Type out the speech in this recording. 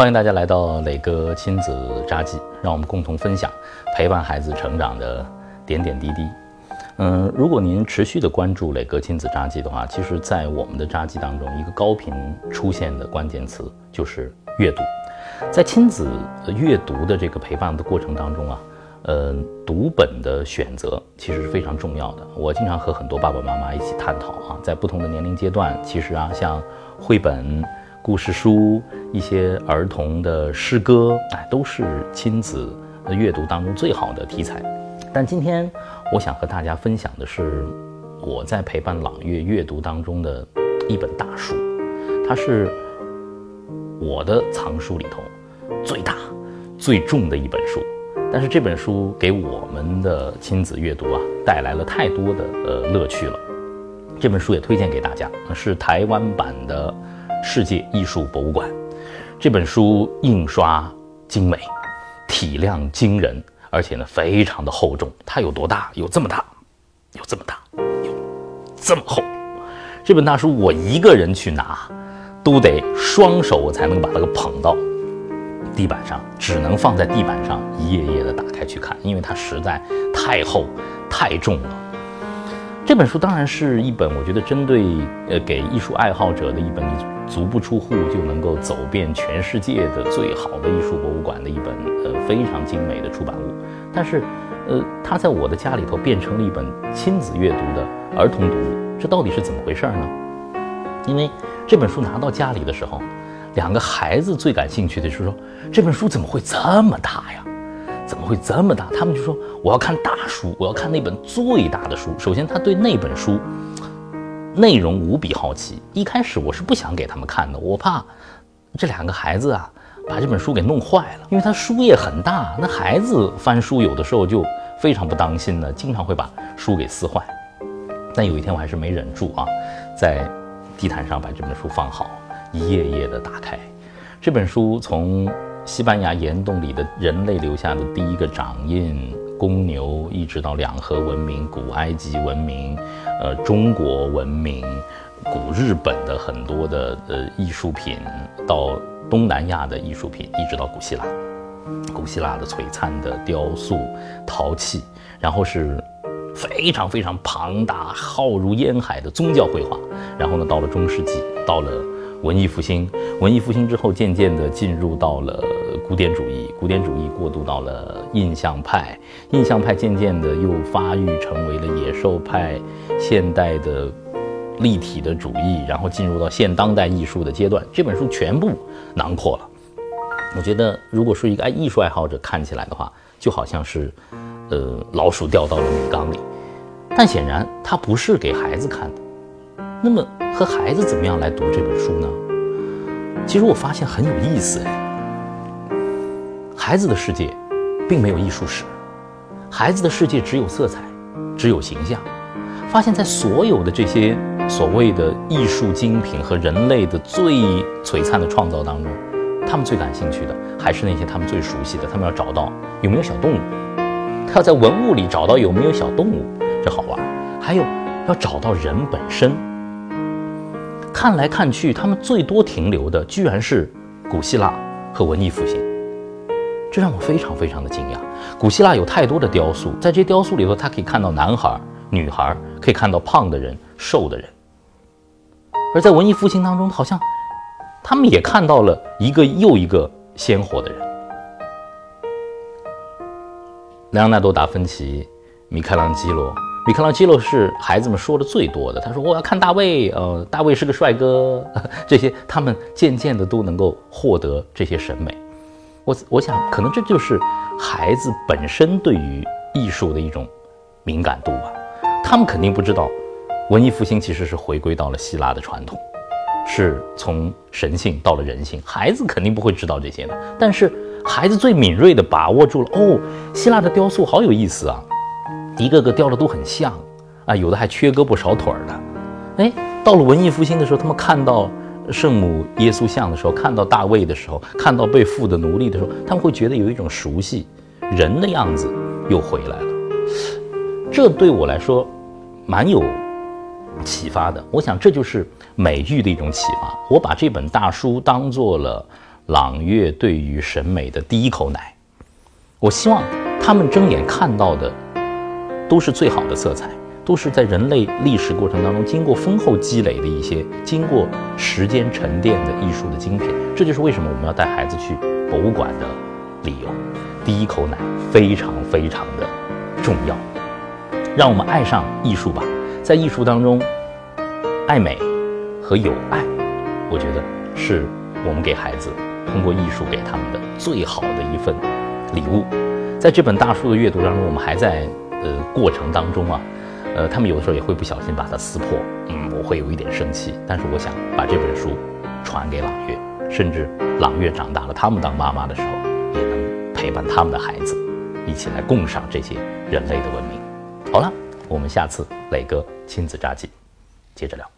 欢迎大家来到磊哥亲子札记，让我们共同分享陪伴孩子成长的点点滴滴。嗯，如果您持续的关注磊哥亲子札记的话，其实，在我们的札记当中，一个高频出现的关键词就是阅读。在亲子阅读的这个陪伴的过程当中啊，呃，读本的选择其实是非常重要的。我经常和很多爸爸妈妈一起探讨啊，在不同的年龄阶段，其实啊，像绘本。故事书、一些儿童的诗歌，哎，都是亲子阅读当中最好的题材。但今天我想和大家分享的是我在陪伴朗月阅读当中的一本大书，它是我的藏书里头最大、最重的一本书。但是这本书给我们的亲子阅读啊带来了太多的呃乐趣了。这本书也推荐给大家，是台湾版的。世界艺术博物馆这本书印刷精美，体量惊人，而且呢非常的厚重。它有多大？有这么大，有这么大，有这么厚。这本大书我一个人去拿，都得双手我才能把它给捧到地板上，只能放在地板上一页页的打开去看，因为它实在太厚太重了。这本书当然是一本我觉得针对呃给艺术爱好者的一本。足不出户就能够走遍全世界的最好的艺术博物馆的一本呃非常精美的出版物，但是，呃，它在我的家里头变成了一本亲子阅读的儿童读物，这到底是怎么回事呢？因为这本书拿到家里的时候，两个孩子最感兴趣的是说这本书怎么会这么大呀？怎么会这么大？他们就说我要看大书，我要看那本最大的书。首先，他对那本书。内容无比好奇，一开始我是不想给他们看的，我怕这两个孩子啊把这本书给弄坏了，因为他书页很大，那孩子翻书有的时候就非常不当心呢，经常会把书给撕坏。但有一天我还是没忍住啊，在地毯上把这本书放好，一页页的打开。这本书从西班牙岩洞里的人类留下的第一个掌印。公牛一直到两河文明、古埃及文明，呃，中国文明、古日本的很多的呃艺术品，到东南亚的艺术品，一直到古希腊，古希腊的璀璨的雕塑、陶器，然后是非常非常庞大、浩如烟海的宗教绘画，然后呢，到了中世纪，到了文艺复兴，文艺复兴之后，渐渐的进入到了。古典主义，古典主义过渡到了印象派，印象派渐渐的又发育成为了野兽派，现代的立体的主义，然后进入到现当代艺术的阶段。这本书全部囊括了。我觉得，如果说一个爱艺术爱好者看起来的话，就好像是，呃，老鼠掉到了米缸里。但显然，它不是给孩子看的。那么，和孩子怎么样来读这本书呢？其实我发现很有意思，孩子的世界，并没有艺术史，孩子的世界只有色彩，只有形象。发现，在所有的这些所谓的艺术精品和人类的最璀璨的创造当中，他们最感兴趣的还是那些他们最熟悉的。他们要找到有没有小动物，他要在文物里找到有没有小动物，这好玩。还有要找到人本身。看来看去，他们最多停留的居然是古希腊和文艺复兴。这让我非常非常的惊讶。古希腊有太多的雕塑，在这些雕塑里头，他可以看到男孩、女孩，可以看到胖的人、瘦的人。而在文艺复兴当中，好像他们也看到了一个又一个鲜活的人。莱昂纳多·达芬奇、米开朗基罗，米开朗基罗是孩子们说的最多的。他说：“我要看大卫，呃，大卫是个帅哥。”这些他们渐渐的都能够获得这些审美。我我想，可能这就是孩子本身对于艺术的一种敏感度吧。他们肯定不知道，文艺复兴其实是回归到了希腊的传统，是从神性到了人性。孩子肯定不会知道这些的。但是孩子最敏锐地把握住了，哦，希腊的雕塑好有意思啊，一个个雕的都很像啊，有的还缺胳膊少腿的。哎，到了文艺复兴的时候，他们看到。圣母耶稣像的时候，看到大卫的时候，看到被缚的奴隶的时候，他们会觉得有一种熟悉，人的样子又回来了。这对我来说，蛮有启发的。我想这就是美育的一种启发。我把这本大书当做了朗月对于审美的第一口奶。我希望他们睁眼看到的都是最好的色彩，都是在人类历史过程当中经过丰厚积累的一些、经过时间沉淀的艺术的精品。这就是为什么我们要带孩子去博物馆的理由。第一口奶非常非常的重要，让我们爱上艺术吧。在艺术当中，爱美和有爱，我觉得是我们给孩子通过艺术给他们的最好的一份礼物。在这本大书的阅读当中，我们还在呃过程当中啊，呃，他们有的时候也会不小心把它撕破，嗯，我会有一点生气。但是我想把这本书传给朗月，甚至朗月长大了，他们当妈妈的时候，也能陪伴他们的孩子，一起来共赏这些人类的文明。好了。我们下次磊哥亲子札记，接着聊。